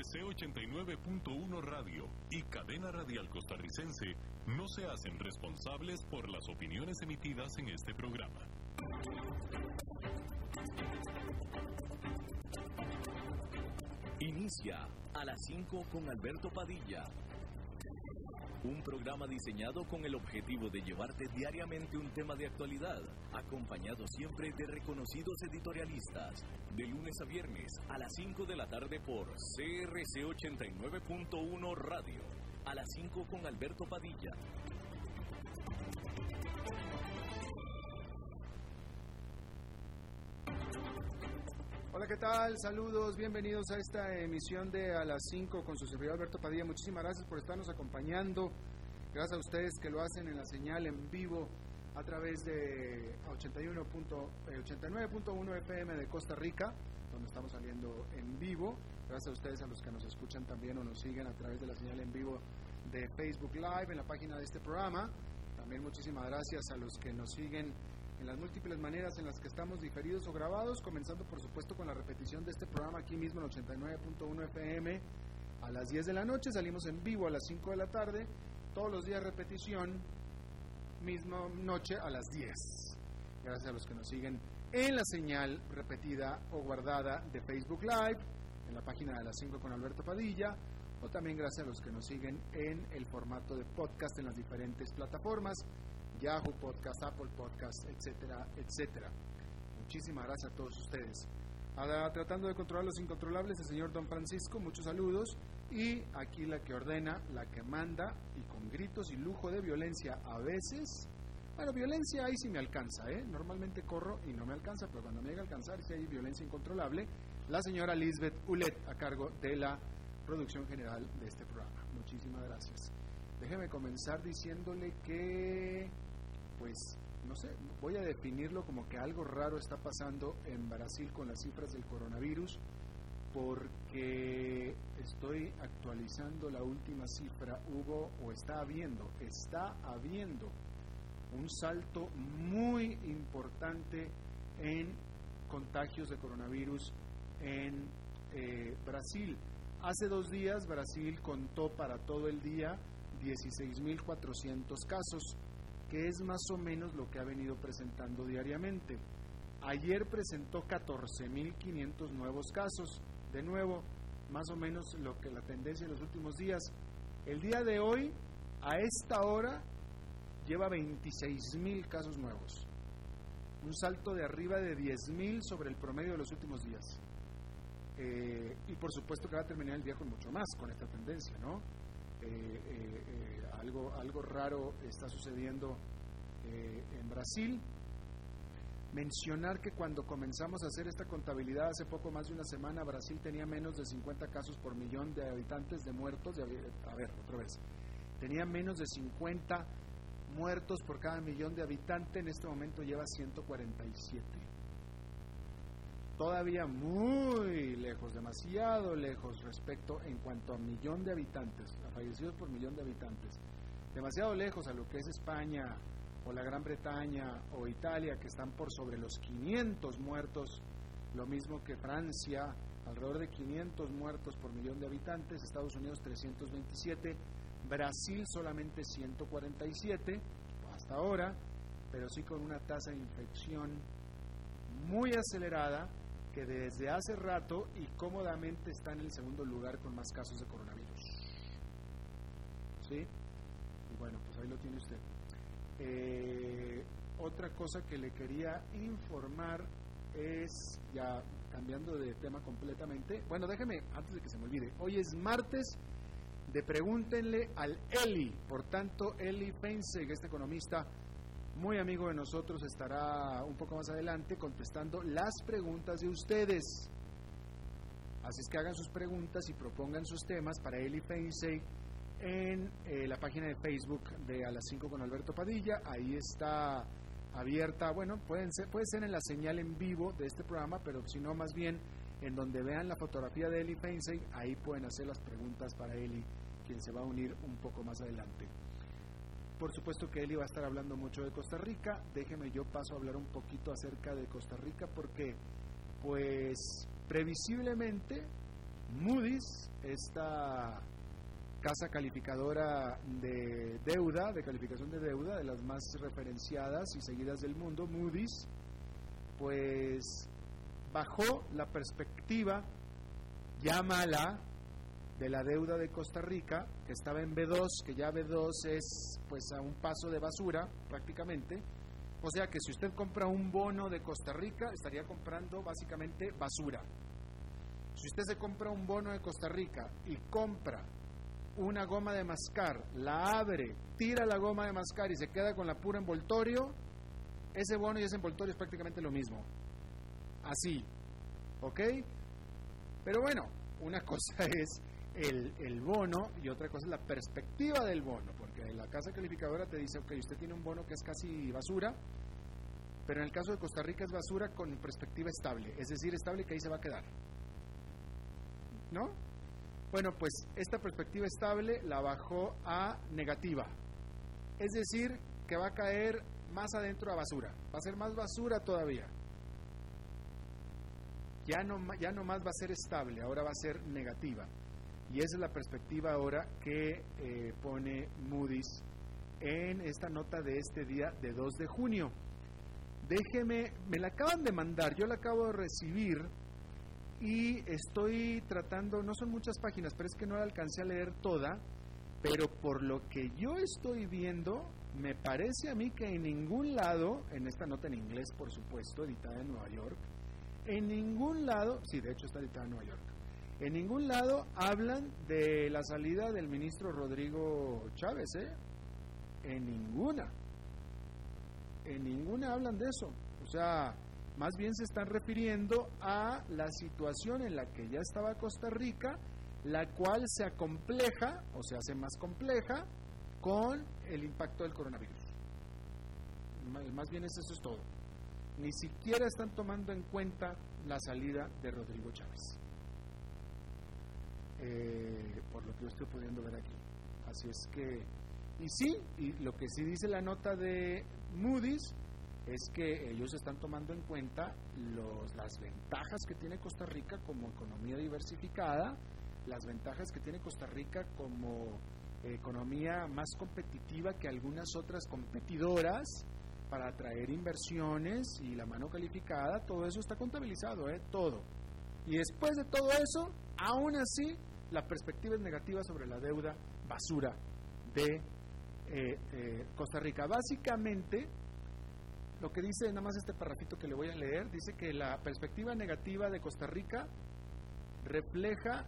CRC 89.1 Radio y Cadena Radial Costarricense no se hacen responsables por las opiniones emitidas en este programa. Inicia a las 5 con Alberto Padilla. Un programa diseñado con el objetivo de llevarte diariamente un tema de actualidad, acompañado siempre de reconocidos editorialistas, de lunes a viernes a las 5 de la tarde por CRC 89.1 Radio, a las 5 con Alberto Padilla. Hola, ¿qué tal? Saludos, bienvenidos a esta emisión de A las 5 con su servidor Alberto Padilla. Muchísimas gracias por estarnos acompañando. Gracias a ustedes que lo hacen en la señal en vivo a través de 81 89.1 FM de Costa Rica, donde estamos saliendo en vivo. Gracias a ustedes a los que nos escuchan también o nos siguen a través de la señal en vivo de Facebook Live en la página de este programa. También muchísimas gracias a los que nos siguen en las múltiples maneras en las que estamos diferidos o grabados, comenzando por supuesto con la repetición de este programa aquí mismo en 89.1 FM a las 10 de la noche, salimos en vivo a las 5 de la tarde, todos los días repetición, misma noche a las 10. Gracias a los que nos siguen en la señal repetida o guardada de Facebook Live, en la página de las 5 con Alberto Padilla, o también gracias a los que nos siguen en el formato de podcast en las diferentes plataformas Yahoo Podcast, Apple Podcast, etcétera, etcétera. Muchísimas gracias a todos ustedes. Tratando de controlar los incontrolables, el señor Don Francisco, muchos saludos. Y aquí la que ordena, la que manda, y con gritos y lujo de violencia a veces. Bueno, violencia ahí sí me alcanza, ¿eh? Normalmente corro y no me alcanza, pero cuando me llega a alcanzar, si hay violencia incontrolable, la señora Lisbeth Ulet, a cargo de la producción general de este programa. Muchísimas gracias. Déjeme comenzar diciéndole que pues, no sé, voy a definirlo como que algo raro está pasando en Brasil con las cifras del coronavirus, porque estoy actualizando la última cifra, hubo o está habiendo, está habiendo un salto muy importante en contagios de coronavirus en eh, Brasil. Hace dos días Brasil contó para todo el día 16.400 casos que es más o menos lo que ha venido presentando diariamente. Ayer presentó 14.500 nuevos casos, de nuevo, más o menos lo que la tendencia en los últimos días. El día de hoy, a esta hora, lleva 26.000 casos nuevos, un salto de arriba de 10.000 sobre el promedio de los últimos días. Eh, y por supuesto que va a terminar el día con mucho más, con esta tendencia, ¿no? Eh, eh, algo, algo raro está sucediendo en Brasil. Mencionar que cuando comenzamos a hacer esta contabilidad hace poco más de una semana, Brasil tenía menos de 50 casos por millón de habitantes de muertos. De, a ver, otra vez. Tenía menos de 50 muertos por cada millón de habitantes. En este momento lleva 147 todavía muy lejos, demasiado lejos respecto en cuanto a millón de habitantes, a fallecidos por millón de habitantes, demasiado lejos a lo que es España o la Gran Bretaña o Italia, que están por sobre los 500 muertos, lo mismo que Francia, alrededor de 500 muertos por millón de habitantes, Estados Unidos 327, Brasil solamente 147 hasta ahora, pero sí con una tasa de infección muy acelerada que desde hace rato y cómodamente está en el segundo lugar con más casos de coronavirus. ¿Sí? Y bueno, pues ahí lo tiene usted. Eh, otra cosa que le quería informar es, ya cambiando de tema completamente, bueno, déjeme, antes de que se me olvide, hoy es martes de pregúntenle al Eli, por tanto, Eli Feinzeg, este economista muy amigo de nosotros, estará un poco más adelante contestando las preguntas de ustedes. Así es que hagan sus preguntas y propongan sus temas para Eli Feinsey en eh, la página de Facebook de A las 5 con Alberto Padilla. Ahí está abierta, bueno, pueden ser, puede ser en la señal en vivo de este programa, pero si no, más bien en donde vean la fotografía de Eli Feinsey, ahí pueden hacer las preguntas para Eli, quien se va a unir un poco más adelante. Por supuesto que Eli va a estar hablando mucho de Costa Rica. Déjeme yo paso a hablar un poquito acerca de Costa Rica porque, pues, previsiblemente Moody's, esta casa calificadora de deuda, de calificación de deuda, de las más referenciadas y seguidas del mundo, Moody's, pues bajó la perspectiva ya mala de la deuda de Costa Rica, que estaba en B2, que ya B2 es pues a un paso de basura prácticamente. O sea que si usted compra un bono de Costa Rica, estaría comprando básicamente basura. Si usted se compra un bono de Costa Rica y compra una goma de mascar, la abre, tira la goma de mascar y se queda con la pura envoltorio, ese bono y ese envoltorio es prácticamente lo mismo. Así, ¿ok? Pero bueno, una cosa es el, bono y otra cosa es la perspectiva del bono, porque la casa calificadora te dice, ok, usted tiene un bono que es casi basura, pero en el caso de Costa Rica es basura con perspectiva estable, es decir, estable que ahí se va a quedar. ¿No? Bueno, pues esta perspectiva estable la bajó a negativa, es decir, que va a caer más adentro a basura, va a ser más basura todavía. Ya no, ya no más va a ser estable, ahora va a ser negativa. Y esa es la perspectiva ahora que eh, pone Moody's en esta nota de este día de 2 de junio. Déjeme, me la acaban de mandar, yo la acabo de recibir y estoy tratando, no son muchas páginas, pero es que no la alcancé a leer toda, pero por lo que yo estoy viendo, me parece a mí que en ningún lado, en esta nota en inglés por supuesto, editada en Nueva York, en ningún lado, sí, de hecho está editada en Nueva York, en ningún lado hablan de la salida del ministro Rodrigo Chávez, ¿eh? En ninguna. En ninguna hablan de eso. O sea, más bien se están refiriendo a la situación en la que ya estaba Costa Rica, la cual se acompleja o se hace más compleja con el impacto del coronavirus. Más bien eso es todo. Ni siquiera están tomando en cuenta la salida de Rodrigo Chávez. Eh, por lo que yo estoy pudiendo ver aquí. Así es que, y sí, y lo que sí dice la nota de Moody's es que ellos están tomando en cuenta los, las ventajas que tiene Costa Rica como economía diversificada, las ventajas que tiene Costa Rica como economía más competitiva que algunas otras competidoras para atraer inversiones y la mano calificada, todo eso está contabilizado, ¿eh? todo. Y después de todo eso, aún así, la perspectiva es negativa sobre la deuda basura de eh, eh, Costa Rica. Básicamente, lo que dice nada más este parrafito que le voy a leer, dice que la perspectiva negativa de Costa Rica refleja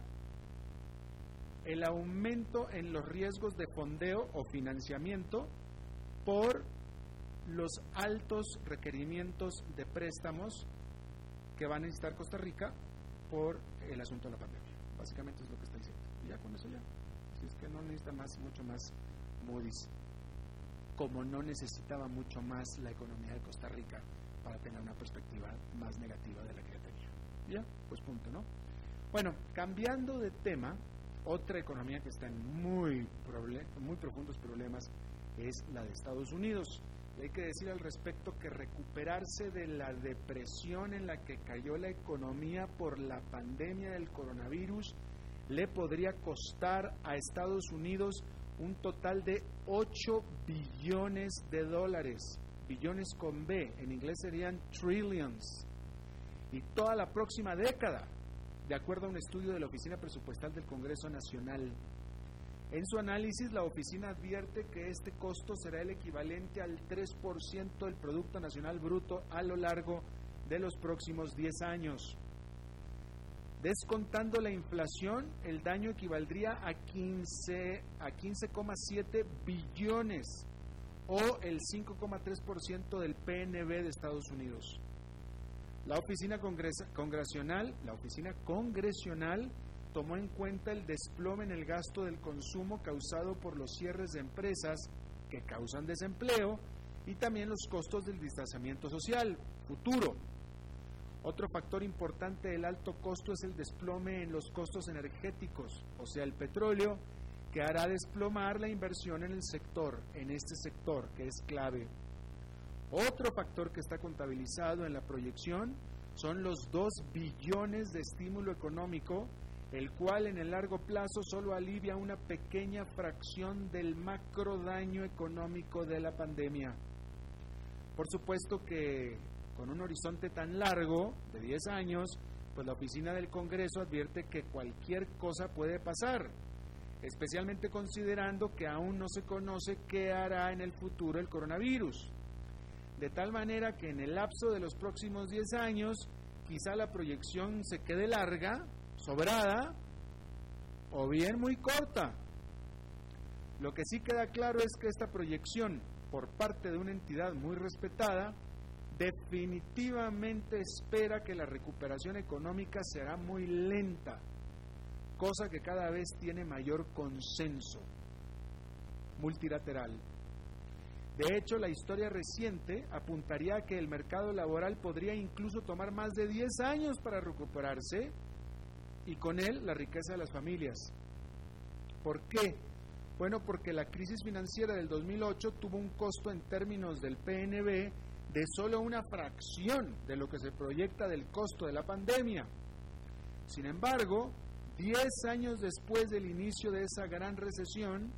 el aumento en los riesgos de fondeo o financiamiento por los altos requerimientos de préstamos que va a necesitar Costa Rica por el asunto de la pandemia. Básicamente es lo que ya con eso ya. Así es que no necesita más, mucho más Moody's. Como no necesitaba mucho más la economía de Costa Rica para tener una perspectiva más negativa de la que ya tenía. Ya, pues punto, ¿no? Bueno, cambiando de tema, otra economía que está en muy, muy profundos problemas es la de Estados Unidos. Y hay que decir al respecto que recuperarse de la depresión en la que cayó la economía por la pandemia del coronavirus le podría costar a Estados Unidos un total de 8 billones de dólares, billones con B, en inglés serían trillions, y toda la próxima década, de acuerdo a un estudio de la Oficina Presupuestal del Congreso Nacional. En su análisis, la oficina advierte que este costo será el equivalente al 3% del Producto Nacional Bruto a lo largo de los próximos 10 años. Descontando la inflación, el daño equivaldría a 15 a 15,7 billones o el 5,3% del PNB de Estados Unidos. La oficina congresional, la oficina congresional tomó en cuenta el desplome en el gasto del consumo causado por los cierres de empresas que causan desempleo y también los costos del distanciamiento social futuro. Otro factor importante del alto costo es el desplome en los costos energéticos, o sea, el petróleo, que hará desplomar la inversión en el sector, en este sector, que es clave. Otro factor que está contabilizado en la proyección son los 2 billones de estímulo económico el cual en el largo plazo solo alivia una pequeña fracción del macro daño económico de la pandemia. Por supuesto que con un horizonte tan largo, de 10 años, pues la oficina del Congreso advierte que cualquier cosa puede pasar, especialmente considerando que aún no se conoce qué hará en el futuro el coronavirus. De tal manera que en el lapso de los próximos 10 años, quizá la proyección se quede larga, sobrada, o bien muy corta. Lo que sí queda claro es que esta proyección por parte de una entidad muy respetada definitivamente espera que la recuperación económica será muy lenta, cosa que cada vez tiene mayor consenso multilateral. De hecho, la historia reciente apuntaría a que el mercado laboral podría incluso tomar más de 10 años para recuperarse y con él la riqueza de las familias. ¿Por qué? Bueno, porque la crisis financiera del 2008 tuvo un costo en términos del PNB de solo una fracción de lo que se proyecta del costo de la pandemia. Sin embargo, 10 años después del inicio de esa gran recesión,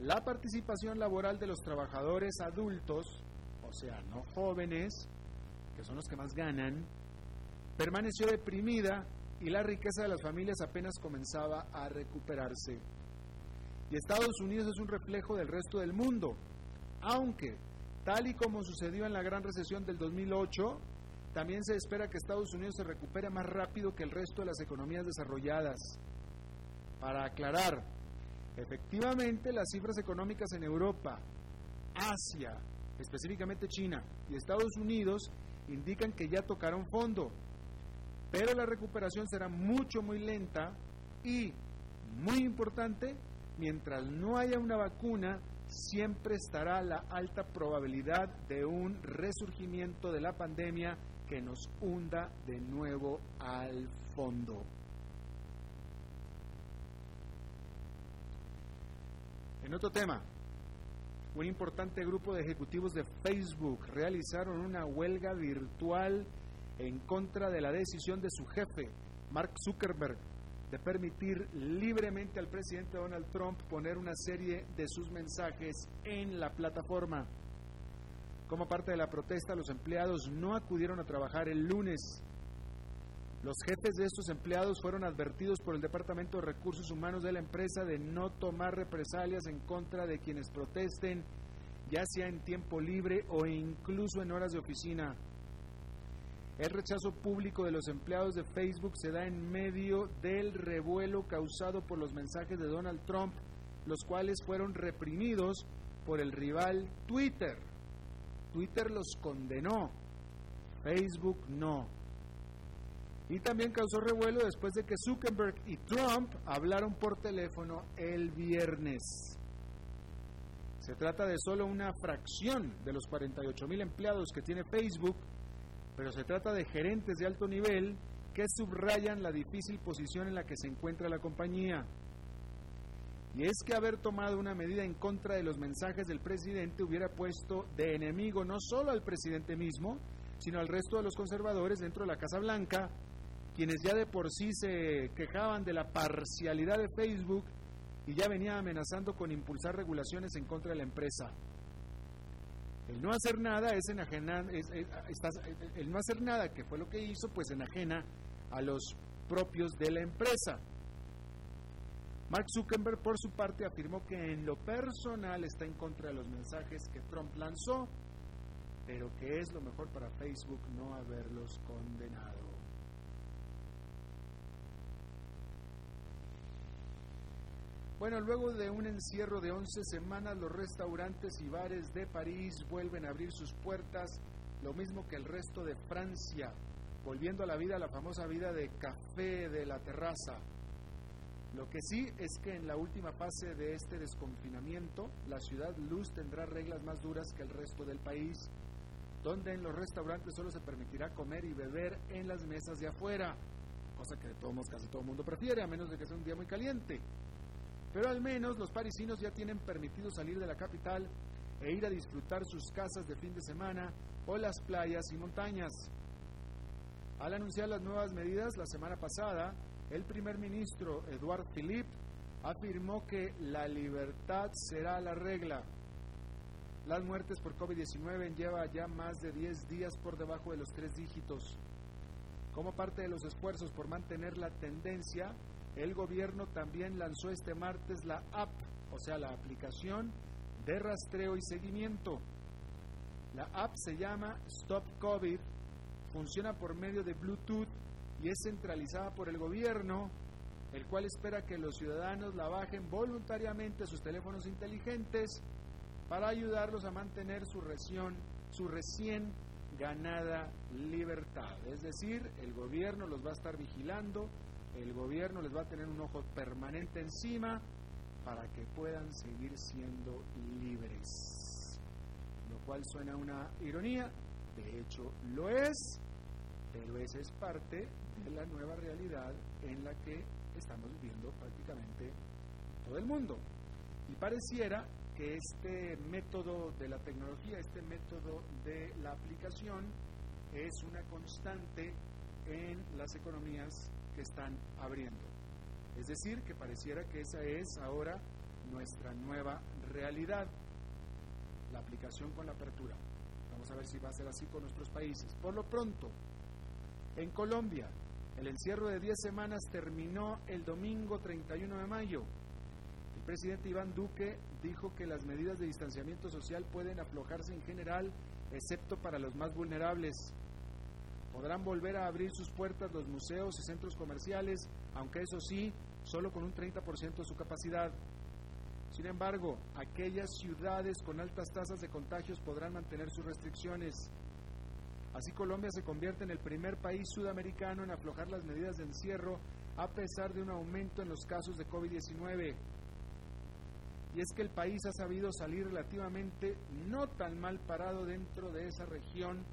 la participación laboral de los trabajadores adultos, o sea, no jóvenes, que son los que más ganan, permaneció deprimida y la riqueza de las familias apenas comenzaba a recuperarse. Y Estados Unidos es un reflejo del resto del mundo, aunque Tal y como sucedió en la gran recesión del 2008, también se espera que Estados Unidos se recupere más rápido que el resto de las economías desarrolladas. Para aclarar, efectivamente las cifras económicas en Europa, Asia, específicamente China y Estados Unidos indican que ya tocaron fondo, pero la recuperación será mucho, muy lenta y, muy importante, mientras no haya una vacuna siempre estará la alta probabilidad de un resurgimiento de la pandemia que nos hunda de nuevo al fondo. En otro tema, un importante grupo de ejecutivos de Facebook realizaron una huelga virtual en contra de la decisión de su jefe, Mark Zuckerberg, de permitir libremente al presidente Donald Trump poner una serie de sus mensajes en la plataforma. Como parte de la protesta, los empleados no acudieron a trabajar el lunes. Los jefes de estos empleados fueron advertidos por el Departamento de Recursos Humanos de la empresa de no tomar represalias en contra de quienes protesten, ya sea en tiempo libre o incluso en horas de oficina. El rechazo público de los empleados de Facebook se da en medio del revuelo causado por los mensajes de Donald Trump, los cuales fueron reprimidos por el rival Twitter. Twitter los condenó, Facebook no. Y también causó revuelo después de que Zuckerberg y Trump hablaron por teléfono el viernes. Se trata de solo una fracción de los 48 mil empleados que tiene Facebook pero se trata de gerentes de alto nivel que subrayan la difícil posición en la que se encuentra la compañía. Y es que haber tomado una medida en contra de los mensajes del presidente hubiera puesto de enemigo no solo al presidente mismo, sino al resto de los conservadores dentro de la Casa Blanca, quienes ya de por sí se quejaban de la parcialidad de Facebook y ya venía amenazando con impulsar regulaciones en contra de la empresa. El no hacer nada es enajenar, no hacer nada, que fue lo que hizo, pues enajena a los propios de la empresa. Mark Zuckerberg, por su parte, afirmó que en lo personal está en contra de los mensajes que Trump lanzó, pero que es lo mejor para Facebook no haberlos condenado. Bueno, luego de un encierro de 11 semanas, los restaurantes y bares de París vuelven a abrir sus puertas, lo mismo que el resto de Francia, volviendo a la vida, la famosa vida de café de la terraza. Lo que sí es que en la última fase de este desconfinamiento, la ciudad Luz tendrá reglas más duras que el resto del país, donde en los restaurantes solo se permitirá comer y beber en las mesas de afuera, cosa que de casi todo el mundo prefiere, a menos de que sea un día muy caliente. Pero al menos los parisinos ya tienen permitido salir de la capital e ir a disfrutar sus casas de fin de semana o las playas y montañas. Al anunciar las nuevas medidas la semana pasada, el primer ministro Eduard Philippe afirmó que la libertad será la regla. Las muertes por COVID-19 lleva ya más de 10 días por debajo de los tres dígitos. Como parte de los esfuerzos por mantener la tendencia, el gobierno también lanzó este martes la app, o sea, la aplicación de rastreo y seguimiento. La app se llama Stop COVID, funciona por medio de Bluetooth y es centralizada por el gobierno, el cual espera que los ciudadanos la bajen voluntariamente a sus teléfonos inteligentes para ayudarlos a mantener su, recién, su recién ganada libertad. Es decir, el gobierno los va a estar vigilando, el gobierno les va a tener un ojo permanente encima para que puedan seguir siendo libres. Lo cual suena una ironía, de hecho lo es, pero esa es parte de la nueva realidad en la que estamos viviendo prácticamente todo el mundo. Y pareciera que este método de la tecnología, este método de la aplicación, es una constante en las economías están abriendo. Es decir, que pareciera que esa es ahora nuestra nueva realidad, la aplicación con la apertura. Vamos a ver si va a ser así con nuestros países. Por lo pronto, en Colombia, el encierro de 10 semanas terminó el domingo 31 de mayo. El presidente Iván Duque dijo que las medidas de distanciamiento social pueden aflojarse en general, excepto para los más vulnerables. Podrán volver a abrir sus puertas los museos y centros comerciales, aunque eso sí, solo con un 30% de su capacidad. Sin embargo, aquellas ciudades con altas tasas de contagios podrán mantener sus restricciones. Así Colombia se convierte en el primer país sudamericano en aflojar las medidas de encierro a pesar de un aumento en los casos de COVID-19. Y es que el país ha sabido salir relativamente no tan mal parado dentro de esa región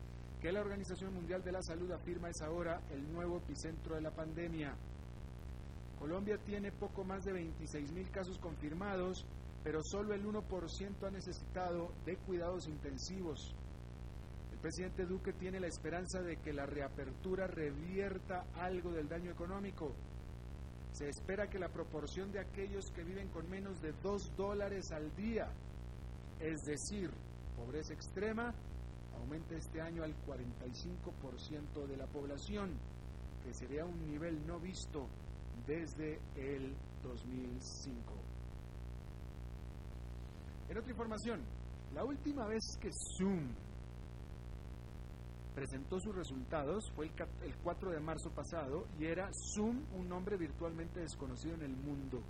que la Organización Mundial de la Salud afirma es ahora el nuevo epicentro de la pandemia. Colombia tiene poco más de 26 mil casos confirmados, pero solo el 1% ha necesitado de cuidados intensivos presidente Duque tiene la esperanza de que la reapertura revierta algo del daño económico. Se espera que la proporción de aquellos que viven con menos de 2 dólares al día, es decir, pobreza extrema, aumente este año al 45% de la población, que sería un nivel no visto desde el 2005. En otra información, la última vez que Zoom presentó sus resultados, fue el, 4 de marzo pasado, y era Zoom un nombre virtualmente desconocido en el mundo.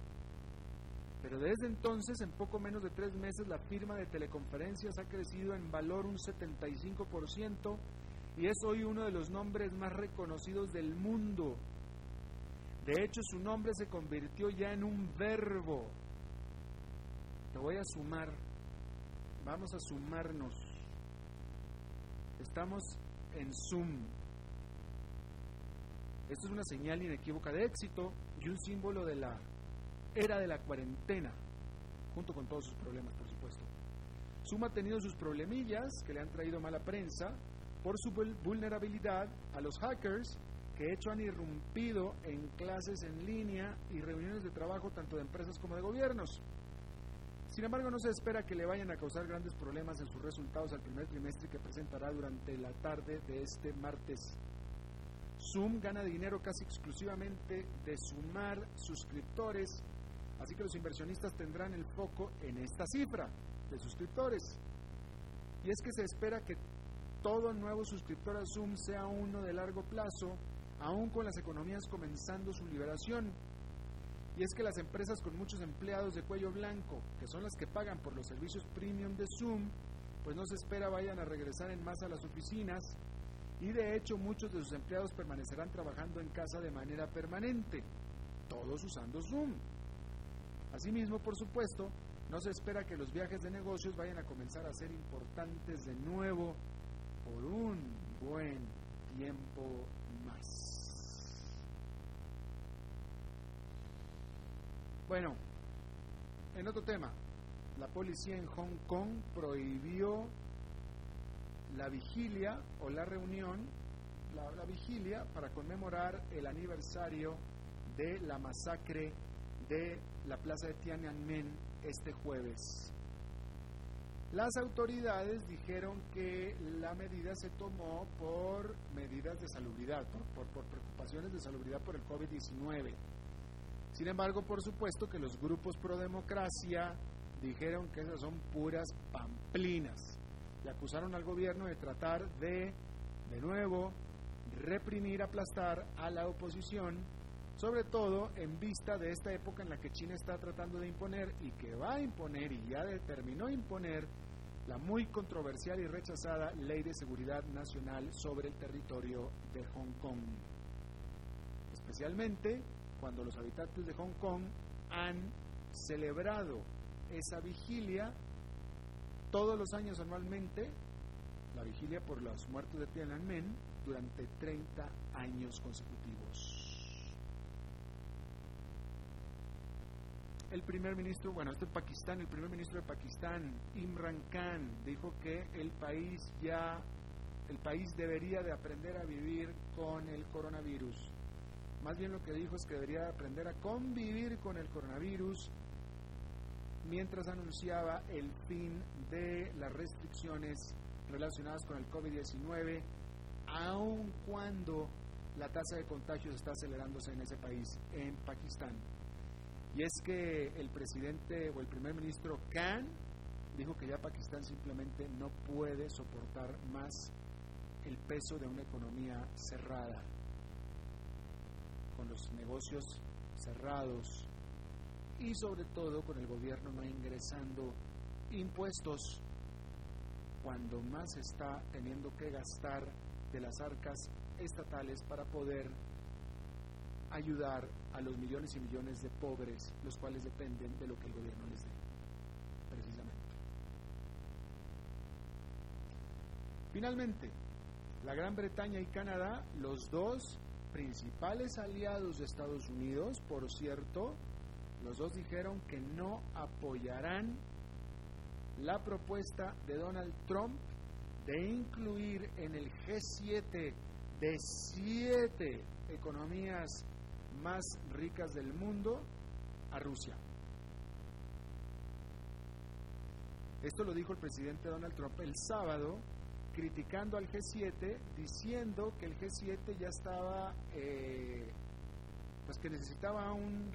Pero desde entonces, en poco menos de tres meses, la firma de teleconferencias ha crecido en valor un 75% y es hoy uno de los nombres más reconocidos del mundo. De hecho, su nombre se convirtió ya en un verbo. Te voy a sumar. Vamos a sumarnos. Estamos en Zoom. Esto es una señal inequívoca de éxito y un símbolo de la era de la cuarentena, junto con todos sus problemas, por supuesto. Zoom ha tenido sus problemillas que le han traído mala prensa por su vulnerabilidad a los hackers que de hecho han irrumpido en clases en línea y reuniones de trabajo tanto de empresas como de gobiernos. Sin embargo, no se espera que le vayan a causar grandes problemas en sus resultados al primer trimestre que presentará durante la tarde de este martes. Zoom gana dinero casi exclusivamente de sumar suscriptores, así que los inversionistas tendrán el foco en esta cifra de suscriptores. Y es que se espera que todo nuevo suscriptor a Zoom sea uno de largo plazo, aún con las economías comenzando su liberación y es que las empresas con muchos empleados de cuello blanco, que son las que pagan por los servicios premium de Zoom, pues no se espera vayan a regresar en masa a las oficinas y de hecho muchos de sus empleados permanecerán trabajando en casa de manera permanente, todos usando Zoom. Asimismo, por supuesto, no se espera que los viajes de negocios vayan a comenzar a ser importantes de nuevo por un buen tiempo más. Bueno, en otro tema, la policía en Hong Kong prohibió la vigilia o la reunión, la, vigilia para conmemorar el aniversario de la masacre de la plaza de Tiananmen este jueves. Las autoridades dijeron que la medida se tomó por medidas de salubridad, por, por, preocupaciones de salubridad por el COVID-19. Sin embargo, por supuesto que los grupos pro democracia dijeron que esas son puras pamplinas y acusaron al gobierno de tratar de, de nuevo, reprimir, aplastar a la oposición, sobre todo en vista de esta época en la que China está tratando de imponer y que va a imponer y ya determinó imponer la muy controversial y rechazada Ley de Seguridad Nacional sobre el territorio de Hong Kong. Especialmente cuando los habitantes de Hong Kong han celebrado esa vigilia todos los años anualmente, la vigilia por los muertos de Tiananmen, durante 30 años consecutivos. El primer ministro, bueno, este es Pakistán, el primer ministro de Pakistán, Imran Khan, dijo que el país ya, el país debería de aprender a vivir con el coronavirus. Más bien lo que dijo es que debería aprender a convivir con el coronavirus mientras anunciaba el fin de las restricciones relacionadas con el COVID-19, aun cuando la tasa de contagios está acelerándose en ese país, en Pakistán. Y es que el presidente o el primer ministro Khan dijo que ya Pakistán simplemente no puede soportar más el peso de una economía cerrada, con los negocios cerrados y sobre todo con el gobierno no ingresando impuestos cuando más está teniendo que gastar de las arcas estatales para poder ayudar a los millones y millones de pobres, los cuales dependen de lo que el gobierno les dé, precisamente. Finalmente, la Gran Bretaña y Canadá, los dos principales aliados de Estados Unidos, por cierto, los dos dijeron que no apoyarán la propuesta de Donald Trump de incluir en el G7 de siete economías más ricas del mundo a Rusia. Esto lo dijo el presidente Donald Trump el sábado, criticando al G7, diciendo que el G7 ya estaba, eh, pues que necesitaba un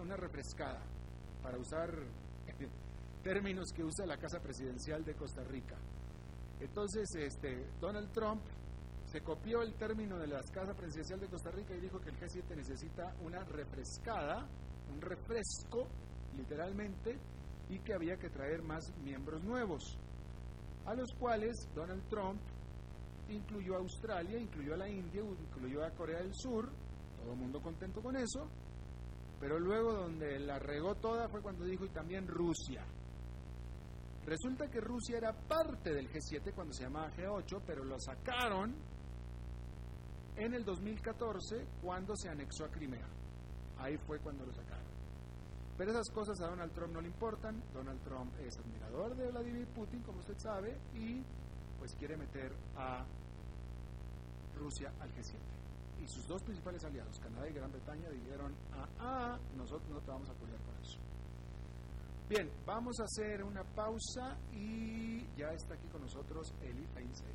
una, refrescada, para usar términos que usa la Casa Presidencial de Costa Rica. Entonces, este, Donald Trump se copió el término de la Casa Presidencial de Costa Rica y dijo que el G7 necesita una refrescada, un refresco, literalmente, y que había que traer más miembros nuevos, a los cuales Donald Trump incluyó a Australia, incluyó a la India, incluyó a Corea del Sur, todo el mundo contento con eso, pero luego donde la regó toda fue cuando dijo y también Rusia. Resulta que Rusia era parte del G7 cuando se llamaba G8, pero lo sacaron en el 2014 cuando se anexó a Crimea. Ahí fue cuando lo sacaron. Pero esas cosas a Donald Trump no le importan. Donald Trump es admirador de Vladimir Putin, como usted sabe, y pues quiere meter a Rusia al G7. Y sus dos principales aliados, Canadá y Gran Bretaña, dijeron, ah, ah, nosotros no te vamos a apoyar con eso. Bien, vamos a hacer una pausa y ya está aquí con nosotros Eli Feinsey.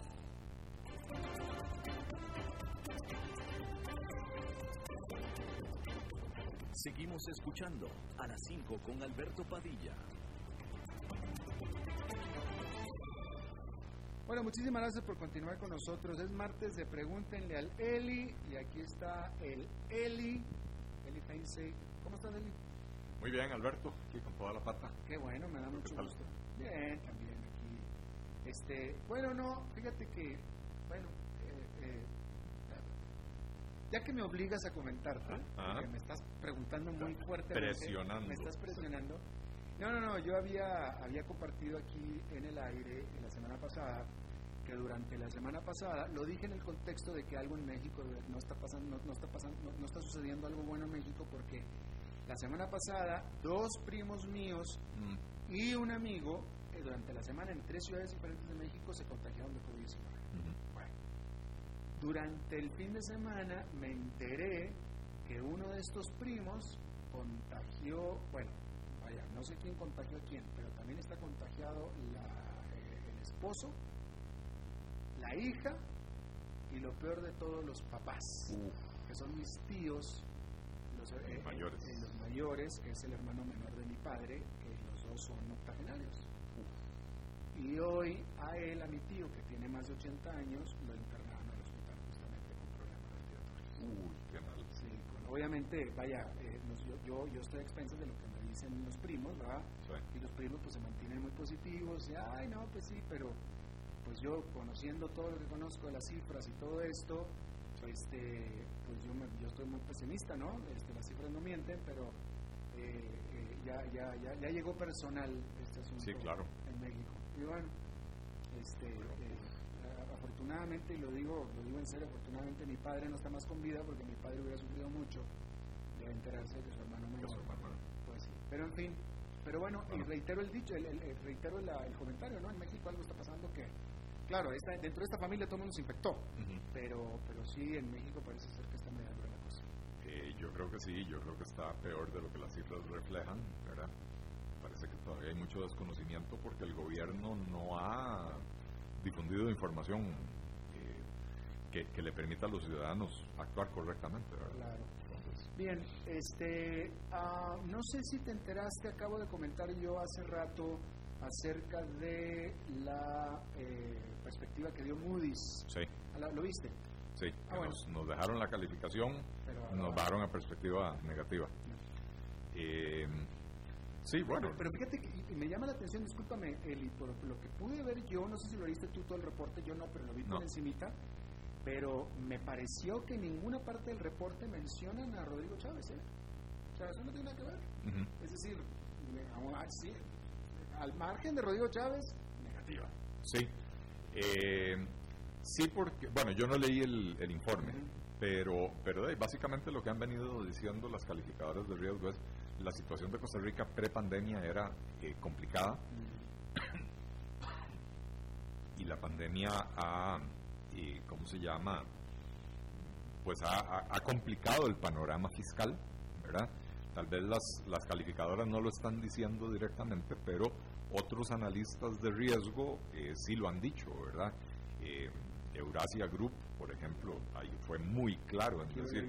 Seguimos escuchando a las 5 con Alberto Padilla. Bueno, muchísimas gracias por continuar con nosotros. Es martes de Pregúntenle al Eli y aquí está el Eli. Eli Feinsey. ¿Cómo estás, Eli? Muy bien, Alberto, aquí con toda la pata. Qué bueno, me da mucho gusto. Bien, también aquí. Este, bueno, no, fíjate que, bueno, eh, eh, ya que me obligas a comentarte, Ah. porque me estás preguntando muy fuerte, Presionando. me estás presionando. No, no, no, yo había, había compartido aquí en el aire en la semana pasada que durante la semana pasada lo dije en el contexto de que algo en México no está pasando, no, no está pasando, no, no está sucediendo algo bueno en México porque la semana pasada dos primos míos Mm, y un amigo eh, durante la semana en tres ciudades diferentes de México se contagiaron de COVID-19. ujú. Bueno, durante el fin de semana me enteré que uno de estos primos contagió, bueno, vaya, no sé quién contagió a quién, pero también está contagiado la- eh, el esposo, la hija y lo peor de todos los papás, que son mis tíos, los eh, mayores. eh, los mayores, es el hermano menor de mi padre, que los dos son octogenarios. Y hoy a él, a mi tío, que tiene más de 80 años, lo internaron al hospital justamente con problemas respiratorios. Uy, qué mal. Sí, obviamente, vaya, eh, yo, yo, yo estoy a expensas de lo que me dicen los primos, ¿verdad? Sí. Y los primos pues se mantienen muy positivos, y, ay, no, pues sí, pero pues yo conociendo todo lo que conozco de las cifras y todo esto, este, pues yo, me- yo estoy muy pesimista, ¿no? Este, las cifras no mienten, pero eh, eh, ya, ya, ya, ya llegó personal este asunto Sí, claro. en México. Y bueno, este, eh, afortunadamente, y lo digo, lo digo en serio, afortunadamente mi padre no está más con vida porque mi padre hubiera sufrido mucho de enterarse de que su hermano hermano. Pues sí. Pero en fin, pero bueno, y reitero el dicho, el, el- el- reitero la- el comentario, ¿no? En México algo está pasando que, claro, esta, dentro de esta familia todo el mundo se infectó, Ujú. pero, pero sí, en México parece ser que está medio la cosa. Eh, yo creo que sí, yo creo que está peor de lo que las cifras reflejan, ¿verdad? Parece que todavía hay mucho desconocimiento porque el gobierno no ha difundido información eh, que, que le permita a los ciudadanos actuar correctamente, ¿verdad? Claro. Bien, este, ah, no sé si te enteraste, acabo de comentar yo hace rato acerca de la eh, perspectiva que dio Moody's. sí, ¿Lo, lo viste? sí, Ah, bueno. nos, nos dejaron la calificación, Pero, nos bajaron a perspectiva negativa. Eh, sí, bueno, Pero, pero fíjate que y- me llama la atención, discúlpame, Eli, por lo que pude ver yo, no sé si lo viste tú todo el reporte, yo no, pero lo vi por No. encimita, pero me pareció que en ninguna parte del reporte mencionan a Rodrigo Chávez, ¿eh? O sea, eso no tiene nada que ver. ujú. Es decir, así, al margen de Rodrigo Chávez, negativa. Sí. Eh, sí, porque, bueno, yo no leí el, el informe, pero, pero eh, básicamente lo que han venido diciendo las calificadoras de riesgo es la situación de Costa Rica pre-pandemia era eh, complicada y la pandemia ha, eh, ¿cómo se llama? Pues ha, complicado el panorama fiscal, ¿verdad? Tal vez las, las calificadoras no lo están diciendo directamente, pero otros analistas de riesgo eh, sí lo han dicho, ¿verdad? Eh, Eurasia Group, por ejemplo, ahí fue muy claro en decir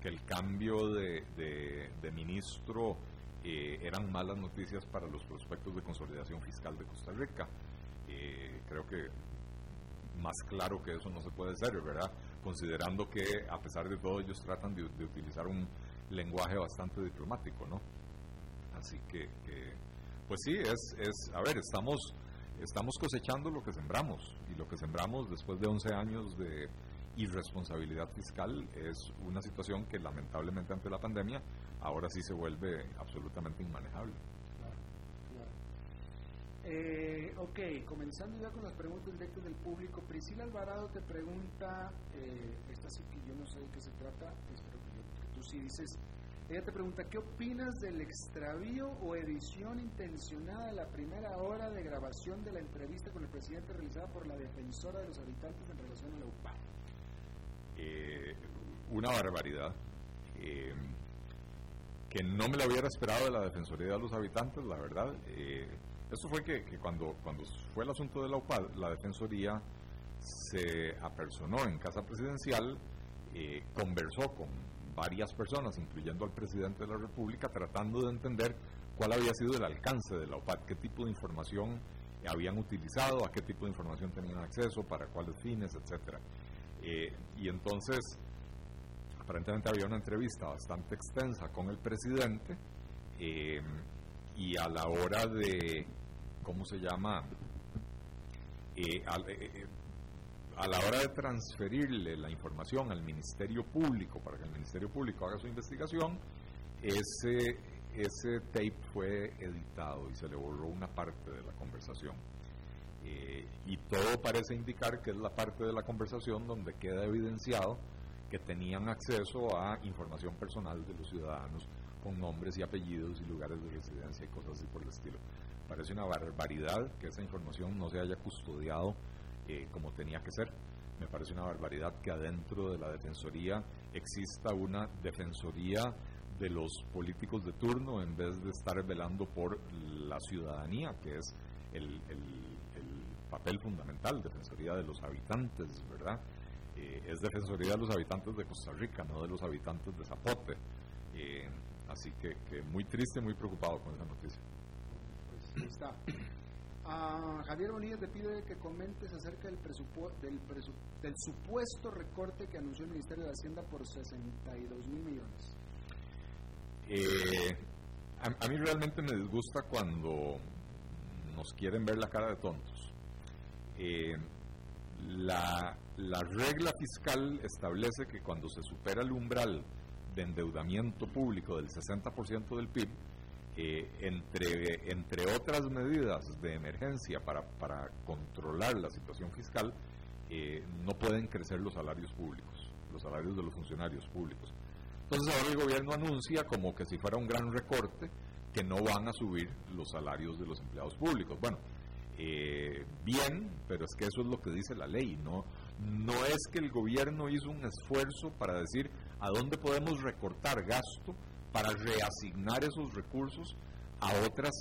que el cambio de, de- de ministro eh, eran malas noticias para los prospectos de consolidación fiscal de Costa Rica. Eh, creo que más claro que eso no se puede ser, ¿verdad? Considerando que a pesar de todo ellos tratan de, de utilizar un lenguaje bastante diplomático, ¿no? Así que, que, pues sí, es, es, a ver, estamos, estamos cosechando lo que sembramos y lo que sembramos después de 11 años de irresponsabilidad fiscal es una situación que lamentablemente ante la pandemia ahora sí se vuelve absolutamente inmanejable. Claro, claro. Eh, ok, comenzando ya con las preguntas directas del público. Priscila Alvarado te pregunta, eh, esta sí que yo no sé de qué se trata, espero que, tú sí dices, Ella te pregunta, ¿qué opinas del extravío o edición intencionada de la primera hora de grabación de la entrevista con el presidente realizada por la defensora de los habitantes en relación a la UPA? Eh, una barbaridad. Eh, que no me lo hubiera esperado de la Defensoría de los Habitantes, la verdad. Eh, eso fue que, cuando, cuando fue el asunto de la UPAD, la Defensoría se apersonó en Casa Presidencial, eh, conversó con varias personas, incluyendo al presidente de la República, tratando de entender cuál había sido el alcance de la UPAD, qué tipo de información habían utilizado, a qué tipo de información tenían acceso, para cuáles fines, etcétera. Eh, y entonces, aparentemente había una entrevista bastante extensa con el presidente eh, y a la hora de, ¿cómo se llama? Eh, a la hora de transferirle la información al Ministerio Público para que el Ministerio Público haga su investigación, ese, ese tape fue editado y se le borró una parte de la conversación. Eh, y todo parece indicar que es la parte de la conversación donde queda evidenciado que tenían acceso a información personal de los ciudadanos con nombres y apellidos y lugares de residencia y cosas así por el estilo. Parece una barbaridad que esa información no se haya custodiado eh, como tenía que ser. Me parece una barbaridad que adentro de la Defensoría exista una Defensoría de los políticos de turno en vez de estar velando por la ciudadanía, que es el, papel fundamental, Defensoría de los habitantes, ¿verdad? Eh, es Defensoría de los habitantes de Costa Rica, no de los habitantes de Zapote. Eh, así que, que, muy triste, muy preocupado con esa noticia. Pues está. A Javier Bonilla te pide que comentes acerca del, del, del supuesto recorte que anunció el Ministerio de Hacienda por 62 mil millones. Eh, a, mí realmente me disgusta cuando nos quieren ver la cara de tontos. Eh, la, la regla fiscal establece que cuando se supera el umbral de endeudamiento público del 60% del PIB, eh, entre, entre otras medidas de emergencia para, para controlar la situación fiscal, eh, no pueden crecer los salarios públicos, los salarios de los funcionarios públicos. Entonces ahora el gobierno anuncia como que si fuera un gran recorte que no van a subir los salarios de los empleados públicos. Bueno, eh, bien, pero es que eso es lo que dice la ley, ¿no? No es que el gobierno hizo un esfuerzo para decir a dónde podemos recortar gasto para reasignar esos recursos a otras,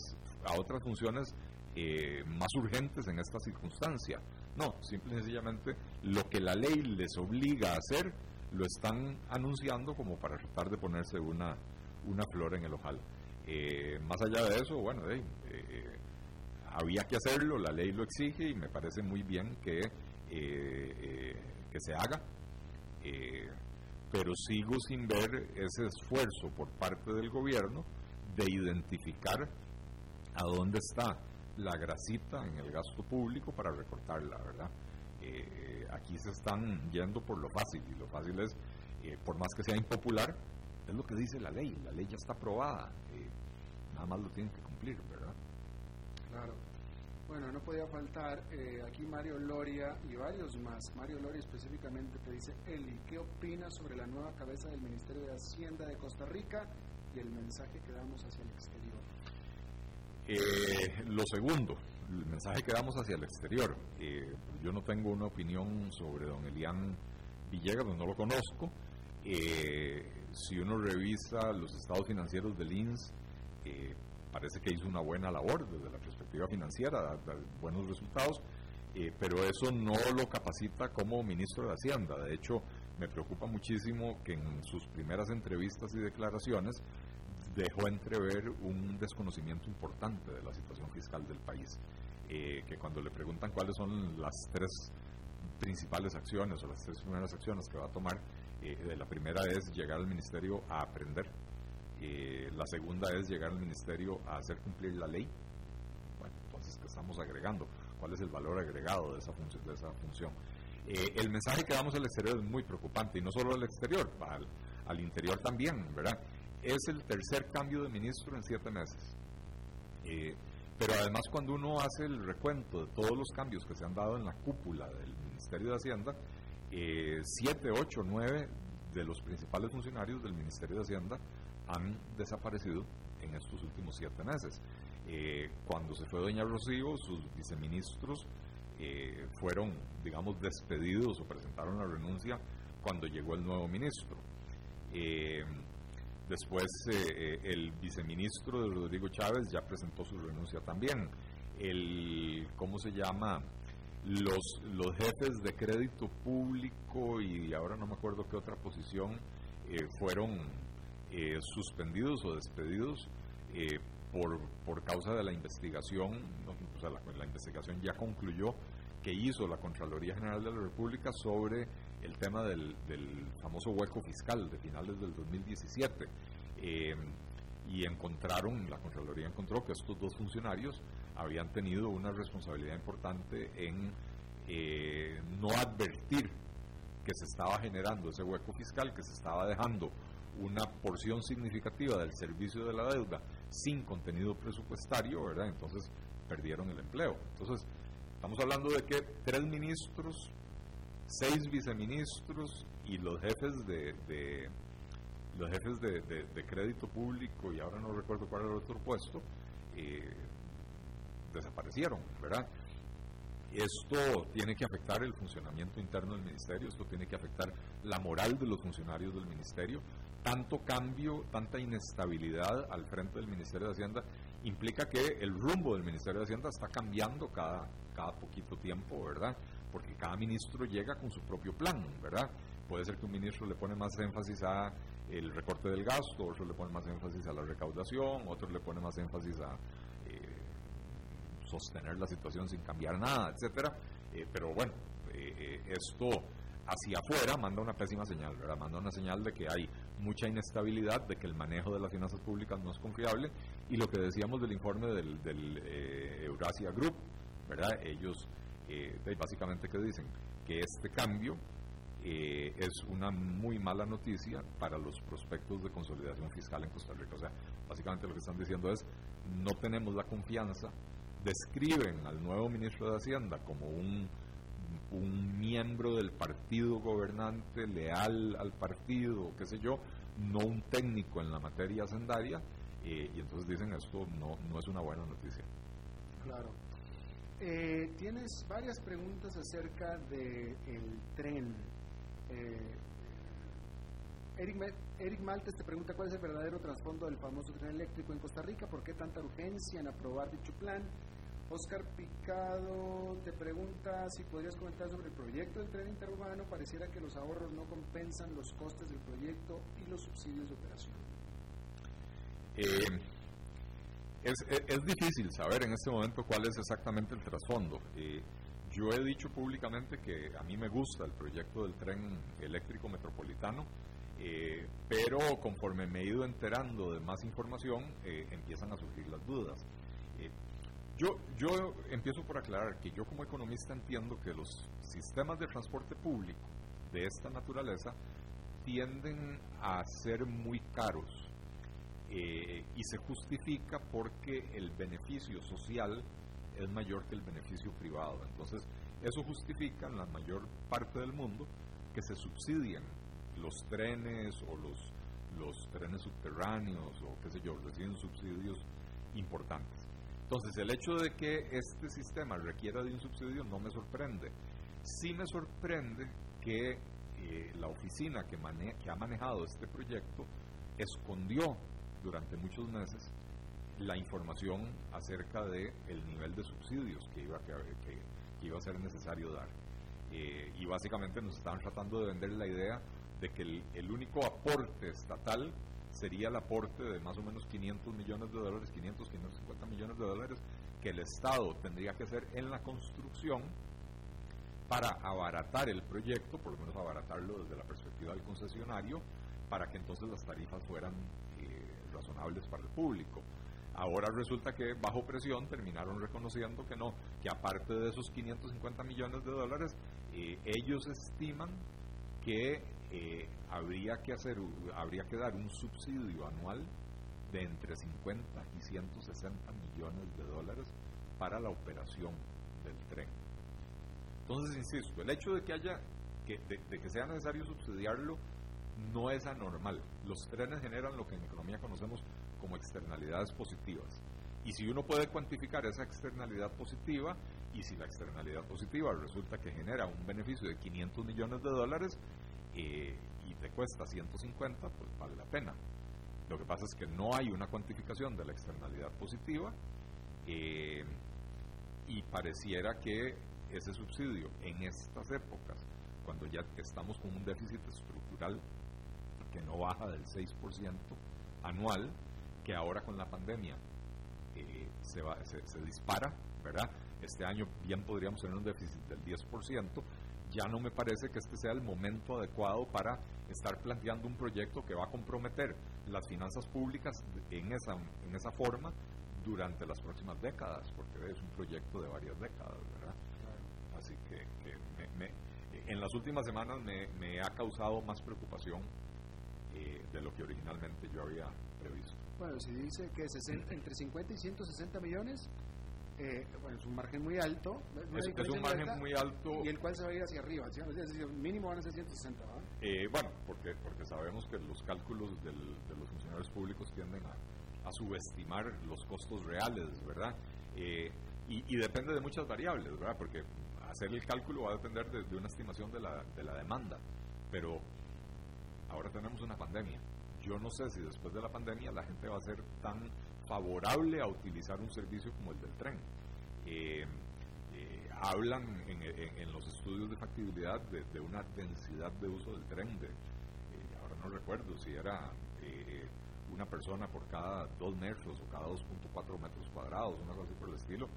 a otras funciones eh, más urgentes en esta circunstancia. No, simple y sencillamente lo que la ley les obliga a hacer lo están anunciando como para tratar de ponerse una, una flor en el ojal. Eh, más allá de eso, bueno, eh, había que hacerlo, la ley lo exige y me parece muy bien que, que se haga pero sigo sin ver ese esfuerzo por parte del gobierno de identificar a dónde está la grasita en el gasto público para recortarla, ¿verdad? Eh, aquí se están yendo por lo fácil y lo fácil es, eh, por más que sea impopular, es lo que dice la ley, la ley ya está aprobada, eh, nada más lo tienen que cumplir, ¿verdad? Claro. Bueno, no podía faltar eh, aquí Mario Loria y varios más. Mario Loria específicamente te dice, Eli, ¿qué opinas sobre la nueva cabeza del Ministerio de Hacienda de Costa Rica y el mensaje que damos hacia el exterior? Eh, lo segundo, el mensaje que damos hacia el exterior. Eh, yo no tengo una opinión sobre don Elian Villegas, no lo conozco. si uno revisa los estados financieros del INS, parece que hizo una buena labor desde la perspectiva financiera, da, buenos resultados, eh, pero eso no lo capacita como ministro de Hacienda. De hecho, me preocupa muchísimo que en sus primeras entrevistas y declaraciones dejó entrever un desconocimiento importante de la situación fiscal del país. Eh, que cuando le preguntan cuáles son las tres principales acciones o las tres primeras acciones que va a tomar, eh, la primera es llegar al ministerio a aprender eh, la segunda es llegar al ministerio a hacer cumplir la ley. Bueno, entonces, ¿qué estamos agregando? ¿Cuál es el valor agregado de esa función? De esa función? Eh, el mensaje que damos al exterior es muy preocupante, y no solo al exterior, al, al interior también, ¿verdad? Es el tercer cambio de ministro en siete meses. Eh, pero además cuando uno hace el recuento de todos los cambios que se han dado en la cúpula del Ministerio de Hacienda, siete, ocho, nueve de los principales funcionarios del Ministerio de Hacienda han desaparecido en estos últimos siete meses. Eh, cuando se fue doña Rocío, sus viceministros eh, fueron, digamos, despedidos o presentaron la renuncia cuando llegó el nuevo ministro. Eh, después el viceministro de Rodrigo Chávez ya presentó su renuncia también. El, ¿cómo se llama? Los, los jefes de crédito público y ahora no me acuerdo qué otra posición fueron suspendidos o despedidos por, por causa de la investigación, la, investigación ya concluyó que hizo la Contraloría General de la República sobre el tema del, famoso hueco fiscal de finales del 2017. Eh, y encontraron, la Contraloría encontró que estos dos funcionarios habían tenido una responsabilidad importante en eh, no advertir que se estaba generando ese hueco fiscal, que se estaba dejando una porción significativa del servicio de la deuda sin contenido presupuestario, ¿verdad? Entonces perdieron el empleo. Entonces, estamos hablando de que tres ministros, seis viceministros y los jefes de, los jefes de, crédito público, y ahora no recuerdo cuál era el otro puesto, eh, desaparecieron, ¿verdad? Esto tiene que afectar el funcionamiento interno del ministerio, esto tiene que afectar la moral de los funcionarios del ministerio, tanto cambio, tanta inestabilidad al frente del Ministerio de Hacienda implica que el rumbo del Ministerio de Hacienda está cambiando cada, cada poquito tiempo, ¿verdad? Porque cada ministro llega con su propio plan, ¿verdad? Puede ser que un ministro le pone más énfasis a el recorte del gasto, otro le pone más énfasis a la recaudación, otro le pone más énfasis a eh, sostener la situación sin cambiar nada, etcétera. Eh, pero bueno, eh, esto hacia afuera manda una pésima señal, ¿verdad? Manda una señal de que hay mucha inestabilidad, de que el manejo de las finanzas públicas no es confiable y lo que decíamos del informe del, eh, Eurasia Group, ¿verdad? Ellos eh, básicamente que dicen que este cambio eh, es una muy mala noticia para los prospectos de consolidación fiscal en Costa Rica. O sea, básicamente lo que están diciendo es no tenemos la confianza, describen al nuevo ministro de Hacienda como un un miembro del partido gobernante leal al partido, qué sé yo, no un técnico en la materia hacendaria, eh, y entonces dicen esto no, no es una buena noticia. Claro. Eh, tienes varias preguntas acerca del el tren. Eh, Eric, Eric Maltes te pregunta cuál es el verdadero trasfondo del famoso tren eléctrico en Costa Rica, por qué tanta urgencia en aprobar dicho plan Oscar Picado te pregunta si podrías comentar sobre el proyecto del tren interurbano. Pareciera que los ahorros no compensan los costes del proyecto y los subsidios de operación. Eh, es, difícil saber en este momento cuál es exactamente el trasfondo. Eh, yo he dicho públicamente que a mí me gusta el proyecto del tren eléctrico metropolitano, eh, pero conforme me he ido enterando de más información, empiezan a surgir las dudas. Yo, yo empiezo por aclarar que yo como economista entiendo que los sistemas de transporte público de esta naturaleza tienden a ser muy caros eh, y se justifica porque el beneficio social es mayor que el beneficio privado. Entonces, eso justifica en la mayor parte del mundo que se subsidien los trenes o los, los trenes subterráneos o qué sé yo, reciben subsidios importantes. Entonces, el hecho de que este sistema requiera de un subsidio no me sorprende. Sí me sorprende que eh, la oficina que, que ha manejado este proyecto escondió durante muchos meses la información acerca del el nivel de subsidios que iba, que, iba a ser necesario dar. Eh, y básicamente nos estaban tratando de vender la idea de que el único aporte estatal sería el aporte de más o menos 500 millones de dólares, 500, 550 millones de dólares que el Estado tendría que hacer en la construcción para abaratar el proyecto, por lo menos abaratarlo desde la perspectiva del concesionario, para que entonces las tarifas fueran eh, razonables para el público. Ahora resulta que bajo presión terminaron reconociendo que no, que aparte de esos 550 millones de dólares, eh, ellos estiman que habría que hacer, habría que dar un subsidio anual de entre 50 y 160 millones de dólares para la operación del tren. Entonces, insisto, el hecho de que haya, que, de, que sea necesario subsidiarlo, no es anormal. Los trenes generan lo que en economía conocemos como externalidades positivas. Y si uno puede cuantificar esa externalidad positiva, y si la externalidad positiva resulta que genera un beneficio de 500 millones de dólares eh, y te cuesta 150, pues vale la pena. Lo que pasa es que no hay una cuantificación de la externalidad positiva eh, y pareciera que ese subsidio en estas épocas, cuando ya estamos con un déficit estructural que no baja del 6% anual, que ahora con la pandemia eh, se, va, se, dispara, ¿verdad? Este año bien podríamos tener un déficit del 10%, ya no me parece que este sea el momento adecuado para estar planteando un proyecto que va a comprometer las finanzas públicas en esa, en esa forma durante las próximas décadas, porque es un proyecto de varias décadas, ¿verdad? Así que, en las últimas semanas me, ha causado más preocupación eh, de lo que originalmente yo había previsto. Bueno, si dice que entre 50 y 160 millones, eh, bueno, es un margen muy alto. Es, un margen muy alto. Y el cual se va a ir hacia arriba, ¿sí? es decir, mínimo van a ser 160, eh, bueno, porque, porque sabemos que los cálculos de los funcionarios públicos tienden a, subestimar los costos reales, ¿verdad? Eh, y, depende de muchas variables, ¿verdad? Porque hacer el cálculo va a depender de, de una estimación de la, de la demanda. Pero ahora tenemos una pandemia. Yo no sé si después de la pandemia la gente va a ser tan favorable a utilizar un servicio como el del tren. Eh, eh, hablan en, los estudios de factibilidad de, una densidad de uso del tren, de, eh, ahora no recuerdo si era una persona por cada dos metros o cada 2.4 metros cuadrados, una cosa así por el estilo.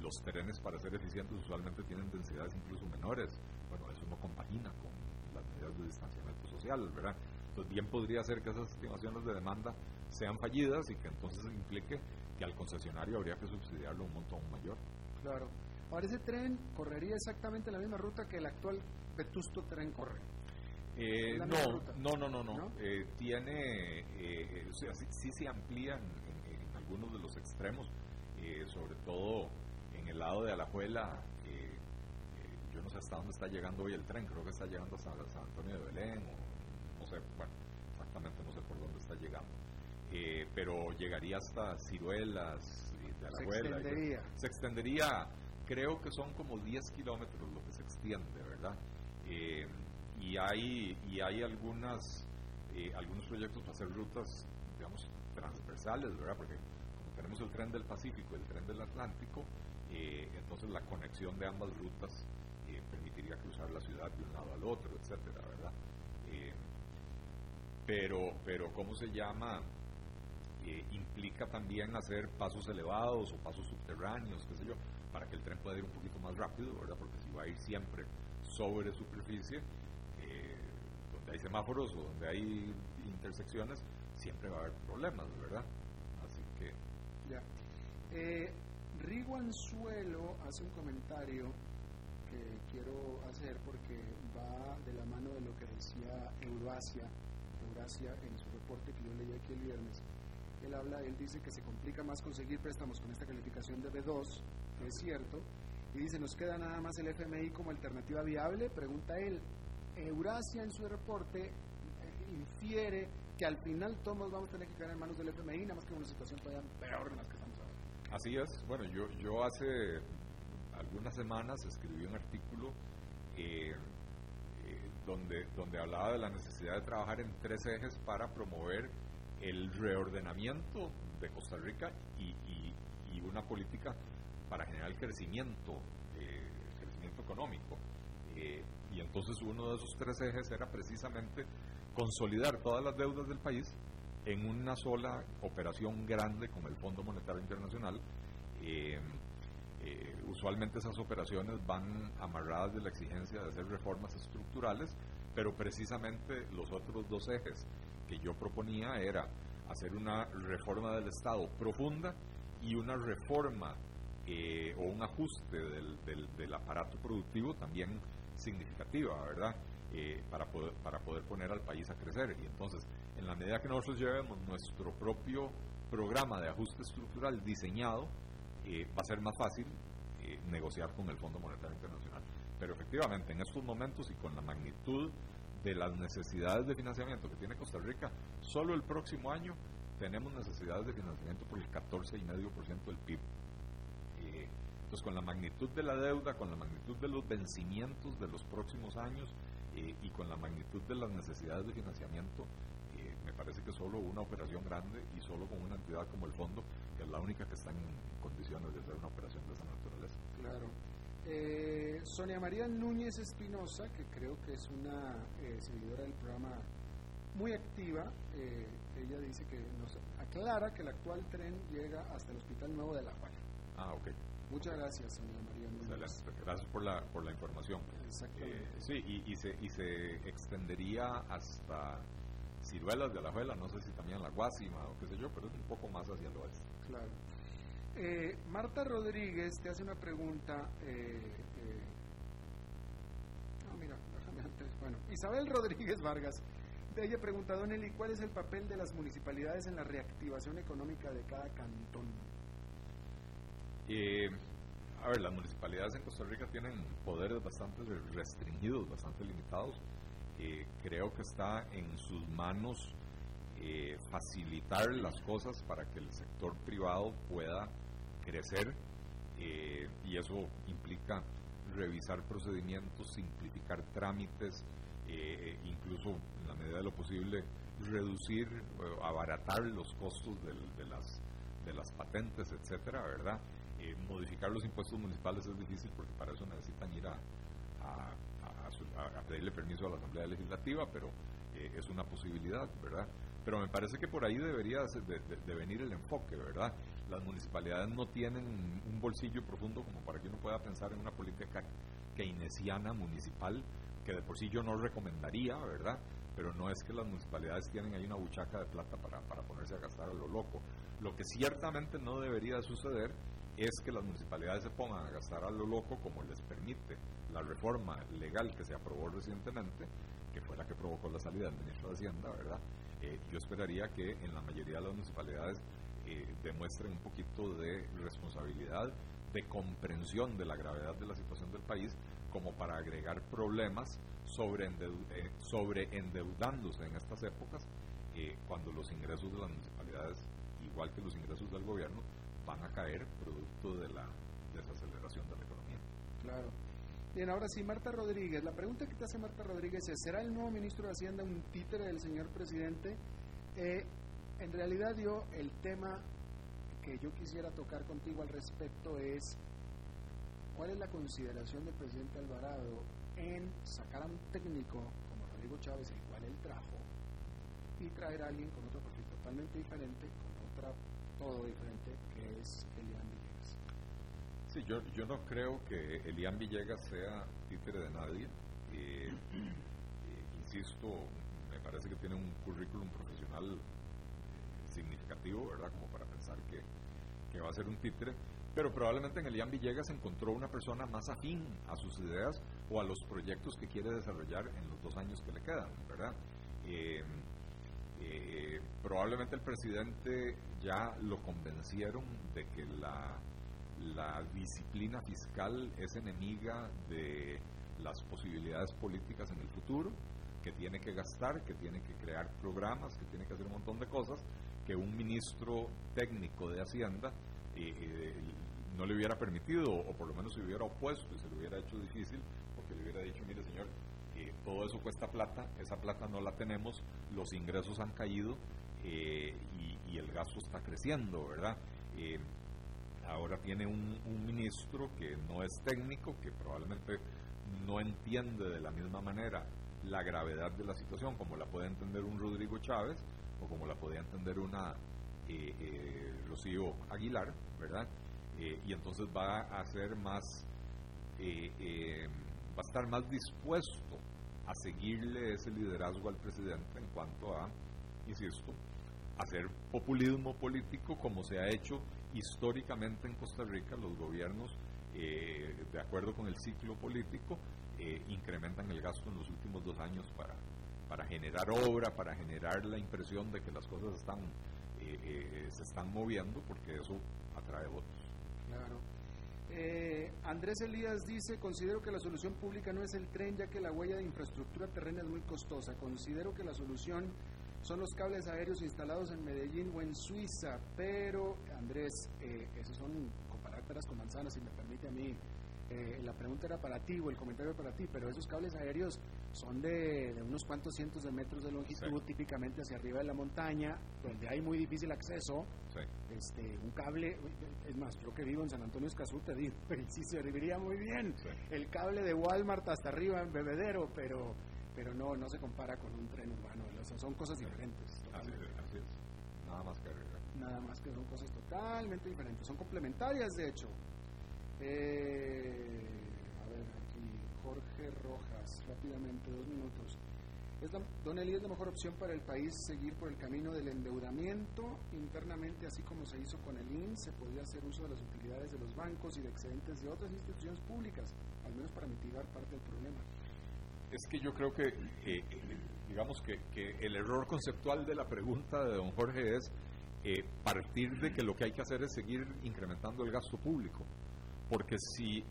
los trenes para ser eficientes usualmente tienen densidades incluso menores. Bueno, eso no compagina con las medidas de distanciamiento social, ¿verdad? Entonces bien podría ser que esas estimaciones de demanda sean fallidas y que entonces implique que al concesionario habría que subsidiarlo un monto aún mayor. Claro. Ahora, ese tren correría exactamente la misma ruta que el actual vetusto tren corre. Eh, no, no, no, no, no, eh, tiene, eh, o sea, sí, se amplían en, algunos de los extremos, sobre todo en el lado de Alajuela. yo no sé hasta dónde está llegando hoy el tren, creo que está llegando hasta San Antonio de Belén, o no bueno, exactamente no sé por dónde está llegando. Eh, pero llegaría hasta ciruelas de la se extendería. se extendería, creo que son como 10 kilómetros lo que se extiende, ¿verdad? Eh, y hay y hay algunas eh, algunos proyectos para hacer rutas, digamos, transversales, ¿verdad? Porque como tenemos el tren del Pacífico y el tren del Atlántico, entonces la conexión de ambas rutas permitiría cruzar la ciudad de un lado al otro, etcétera, ¿verdad? Pero, pero, ¿cómo se llama? implica también hacer pasos elevados o pasos subterráneos, qué sé yo, para que el tren pueda ir un poquito más rápido, ¿verdad? Porque si va a ir siempre sobre superficie, eh, donde hay semáforos o donde hay intersecciones, siempre va a haber problemas, ¿verdad? Así que... Ya. Eh, Rigo Anzuelo hace un comentario que quiero hacer porque va de la mano de lo que decía Euroasia, Eurasia en su reporte que yo leí aquí el viernes él habla, él dice que se complica más conseguir préstamos con esta calificación de B2, que es cierto, y dice, ¿nos queda nada más el FMI como alternativa viable? Pregunta él. Eurasia en su reporte infiere que al final todos vamos a tener que caer en manos del FMI, nada más que una situación todavía peor en la que estamos ahora. Así es, bueno, yo, yo hace algunas semanas escribí un artículo eh, donde, donde hablaba de la necesidad de trabajar en tres ejes para promover el reordenamiento de Costa Rica y, una política para generar crecimiento, eh, crecimiento económico. Eh, y entonces uno de esos tres ejes era precisamente consolidar todas las deudas del país en una sola operación grande como el Fondo Monetario Internacional. Eh, usualmente esas operaciones van amarradas de la exigencia de hacer reformas estructurales, pero precisamente los otros dos ejes, que yo proponía era hacer una reforma del Estado profunda y una reforma eh, o un ajuste del, del, aparato productivo también significativa, ¿verdad? Eh, para, poder, para poder poner al país a crecer. Y entonces, en la medida que nosotros llevemos nuestro propio programa de ajuste estructural diseñado, eh, va a ser más fácil negociar con el Fondo Monetario Internacional. Pero efectivamente, en estos momentos y con la magnitud de las necesidades de financiamiento que tiene Costa Rica, solo el próximo año tenemos necesidades de financiamiento por el 14,5% del PIB. Eh, entonces, con la magnitud de la deuda, con la magnitud de los vencimientos de los próximos años eh, y con la magnitud de las necesidades de financiamiento, eh, me parece que solo una operación grande y solo con una entidad como el fondo, que es la única que está en condiciones de hacer una operación de esa naturaleza. Claro. Eh, Sonia María Núñez Espinosa, que creo que es una eh, seguidora del programa muy activa, eh, ella dice que nos aclara que el actual tren llega hasta el Hospital Nuevo de La Juana. Ah, ok. Muchas gracias, Sonia María Núñez. Gracias por la, por la información. Exactamente. Sí, y, y, se, y se extendería hasta Ciruelas de Alajuela, no sé si también La Guásima o qué sé yo, pero es un poco más hacia el oeste. Claro. Eh, Marta Rodríguez te hace una pregunta. Eh, eh, ah, mira, déjame antes. Bueno, Isabel Rodríguez Vargas. De ella pregunta, Don Eli, ¿cuál es el papel de las municipalidades en la reactivación económica de cada cantón? Eh, a ver, las municipalidades en Costa Rica tienen poderes bastante restringidos, bastante limitados. Creo que está en sus manos eh, facilitar las cosas para que el sector privado pueda crecer eh, y eso implica revisar procedimientos, simplificar trámites, eh, incluso en la medida de lo posible reducir, abaratar los costos de, las, de las patentes, etcétera, ¿verdad? Modificar los impuestos municipales es difícil porque para eso necesitan ir a- a- a pedirle permiso a la Asamblea Legislativa, pero eh, es una posibilidad, ¿verdad? Pero me parece que por ahí debería de, de- de venir el enfoque, ¿verdad? Las municipalidades no tienen un bolsillo profundo como para que uno pueda pensar en una política keynesiana municipal, que de por sí yo no recomendaría, ¿verdad? Pero no es que las municipalidades tienen ahí una buchaca de plata para, para ponerse a gastar a lo loco. Lo que ciertamente no debería suceder es que las municipalidades se pongan a gastar a lo loco como les permite la reforma legal que se aprobó recientemente, que fue la que provocó la salida del ministro de Hacienda, ¿verdad? Eh, yo esperaría que en la mayoría de las municipalidades eh, demuestren un poquito de responsabilidad, de comprensión de la gravedad de la situación del país, como para agregar problemas sobre, eh, sobre endeudándose en estas épocas, cuando los ingresos de las municipalidades, igual que los ingresos del gobierno, van a caer producto de la desaceleración de la economía. Claro. Bien, ahora sí, Marta Rodríguez. La pregunta que te hace Marta Rodríguez es, ¿será el nuevo ministro de Hacienda un títere del señor presidente? Eh, en realidad yo, el tema que yo quisiera tocar contigo al respecto es, ¿cuál es la consideración del presidente Alvarado en sacar a un técnico como Rodrigo Chávez, el cual él trajo, y traer a alguien con otro perfil totalmente diferente, con otra, diferente, que es Elian Villegas? Sí, yo, yo no creo que Elian Villegas sea títere de nadie. Eh, eh, insisto, me parece que tiene un currículum profesional eh, significativo, ¿verdad? Como para pensar que, que va a ser un títere. Pero probablemente en Elian Villegas encontró una persona más afín a sus ideas o a los proyectos que quiere desarrollar en los dos años que le quedan, ¿verdad? Eh, eh, probablemente el presidente ya lo convencieron de que la, disciplina fiscal es enemiga de las posibilidades políticas en el futuro, que tiene que gastar, que tiene que crear programas, que tiene que hacer un montón de cosas, que un ministro técnico de Hacienda eh, eh, no le hubiera permitido, o por lo menos se hubiera opuesto y se le hubiera hecho difícil, porque le hubiera dicho, mire señor, todo eso cuesta plata, esa plata no la tenemos, los ingresos han caído eh, y, el gasto está creciendo, ¿verdad? Eh, ahora tiene un, ministro que no es técnico, que probablemente no entiende de la misma manera la gravedad de la situación como la puede entender un Rodrigo Chávez o como la podía entender una eh, Rocío Aguilar, ¿verdad? Y entonces va a ser más, va a estar más dispuesto a seguirle ese liderazgo al presidente en cuanto a, insisto, hacer populismo político como se ha hecho históricamente en Costa Rica, los gobiernos, eh, de acuerdo con el ciclo político, eh, incrementan el gasto en los últimos dos años para, para generar obra, para generar la impresión de que las cosas están, eh, eh, se están moviendo, porque eso atrae votos. Claro. Eh, Andrés Elías dice, considero que la solución pública no es el tren, ya que la huella de infraestructura terrena es muy costosa. Considero que la solución son los cables aéreos instalados en Medellín o en Suiza, pero Andrés, eh, esos son comparar peras con manzanas, si me permite a mí. Eh, la pregunta era para ti o el comentario era para ti, pero esos cables aéreos son de, unos cuantos cientos de metros de longitud, típicamente hacia arriba de la montaña, donde hay muy difícil acceso. Este, un cable, es más, yo que vivo en San Antonio Escazú, te digo, sí serviría muy bien. El cable de Walmart hasta arriba en Bebedero, pero pero no no se compara con un tren urbano, son cosas diferentes. Así es, nada más que Nada más que son cosas totalmente diferentes, son complementarias de hecho. Eh, a ver, aquí Jorge Rojas, rápidamente, dos minutos. ¿Es Don Eli, ¿es la mejor opción para el país seguir por el camino del endeudamiento internamente, así como se hizo con el INS? ¿Se podría hacer uso de las utilidades de los bancos y de excedentes de otras instituciones públicas, al menos para mitigar parte del problema? Es que yo creo que, digamos que, el error conceptual de la pregunta de don Jorge es eh, partir de que lo que hay que hacer es seguir incrementando el gasto público porque si,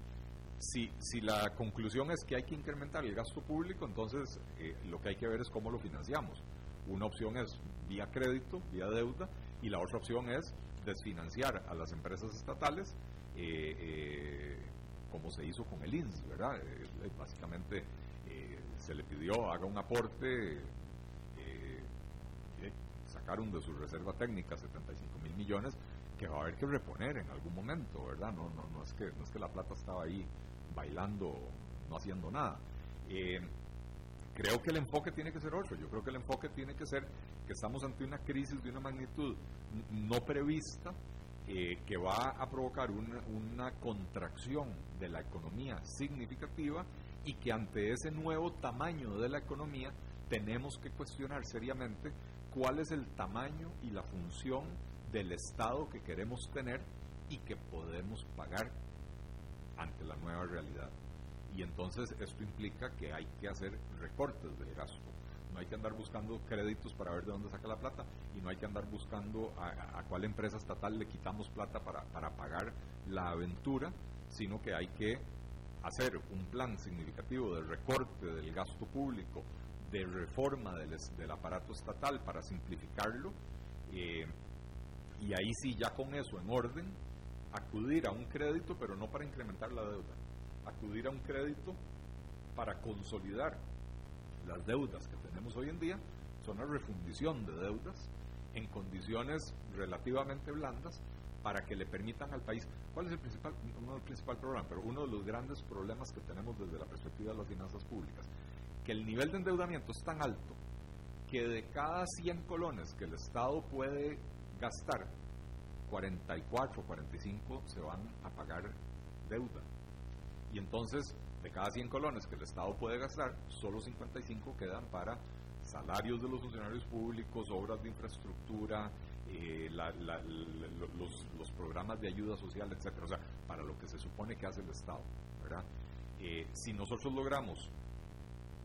si, si la conclusión es que hay que incrementar el gasto público, entonces eh, lo que hay que ver es cómo lo financiamos. Una opción es vía crédito, vía deuda, y la otra opción es desfinanciar a las empresas estatales, eh, eh, como se hizo con el INS, ¿verdad? básicamente se le pidió haga un aporte, sacaron de su reserva técnica 75 mil millones, va a haber que reponer en algún momento, ¿verdad? No, no, no, es, que, no es que la plata estaba ahí bailando, no haciendo nada. Eh, creo que el enfoque tiene que ser otro. Yo creo que el enfoque tiene que ser que estamos ante una crisis de una magnitud no prevista eh, que va a provocar una, una, contracción de la economía significativa y que ante ese nuevo tamaño de la economía tenemos que cuestionar seriamente cuál es el tamaño y la función del Estado que queremos tener y que podemos pagar ante la nueva realidad. Y entonces esto implica que hay que hacer recortes del gasto. No hay que andar buscando créditos para ver de dónde saca la plata y no hay que andar buscando a, cuál empresa estatal le quitamos plata para, para pagar la aventura, sino que hay que hacer un plan significativo de recorte del gasto público, de reforma del, del aparato estatal para simplificarlo. Eh, y ahí sí, ya con eso en orden, acudir a un crédito, pero no para incrementar la deuda, acudir a un crédito para consolidar las deudas que tenemos hoy en día, son una refundición de deudas en condiciones relativamente blandas para que le permitan al país, ¿cuál es el principal, no el principal problema, pero uno de los grandes problemas que tenemos desde la perspectiva de las finanzas públicas? Que el nivel de endeudamiento es tan alto que de cada 100 colones que el Estado puede gastar 44, 45 se van a pagar deuda. Y entonces, de cada 100 colones que el Estado puede gastar, solo 55 quedan para salarios de los funcionarios públicos, obras de infraestructura, eh, los, programas de ayuda social, etcétera, o sea, para lo que se supone que hace el Estado. Eh, si nosotros logramos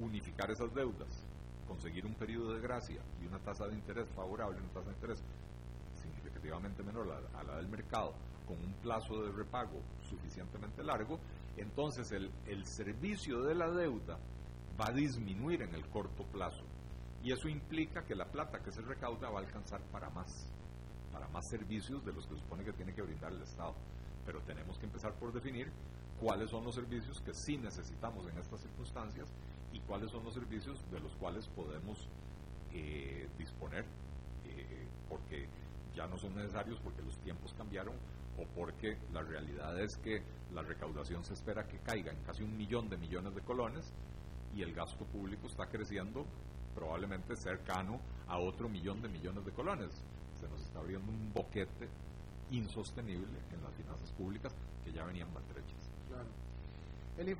unificar esas deudas, conseguir un periodo de gracia y una tasa de interés favorable, una tasa de interés significativamente menor a la del mercado, con un plazo de repago suficientemente largo, entonces el, el servicio de la deuda va a disminuir en el corto plazo. Y eso implica que la plata que se recauda va a alcanzar para más, para más servicios de los que supone que tiene que brindar el Estado. Pero tenemos que empezar por definir cuáles son los servicios que sí necesitamos en estas circunstancias y cuáles son los servicios de los cuales podemos eh, disponer, eh, porque ya no son necesarios porque los tiempos cambiaron o porque la realidad es que la recaudación se espera que caiga en casi un millón de millones de colones y el gasto público está creciendo probablemente cercano a otro millón de millones de colones. Se nos está abriendo un boquete insostenible en las finanzas públicas que ya venían maltrechas. Claro. Eli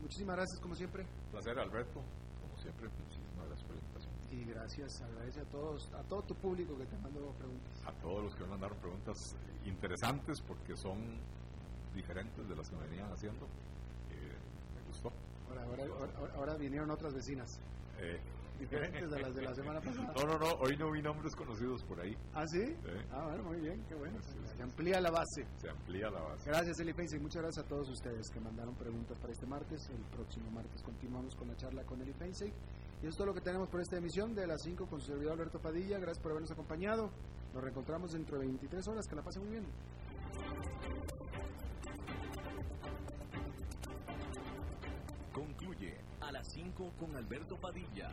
muchísimas gracias como siempre. Placer, Alberto, como siempre, muchísimas gracias por la invitación. Y gracias, agradece a todos, a todo tu público que te mandó preguntas. A todos los que me mandaron preguntas interesantes porque son diferentes de las que me venían haciendo. Eh, me gustó. Ahora, ahora, ahora, vinieron otras vecinas. Eh, diferentes a las de la semana pasada. No, no, no, hoy no vi nombres conocidos por ahí. ¿Ah, sí? Ah, bueno, muy bien, qué bueno. Se amplía la base. Se amplía la base. Gracias, Eli Feinstein. Muchas gracias a todos ustedes que mandaron preguntas para este martes. El próximo martes continuamos con la charla con Eli Feinstein. Y eso es todo lo que tenemos por esta emisión de las 5 con su servidor Alberto Padilla. Gracias por habernos acompañado. Nos reencontramos dentro de 23 horas. Que la pasen muy bien. Concluye a las 5 con Alberto Padilla.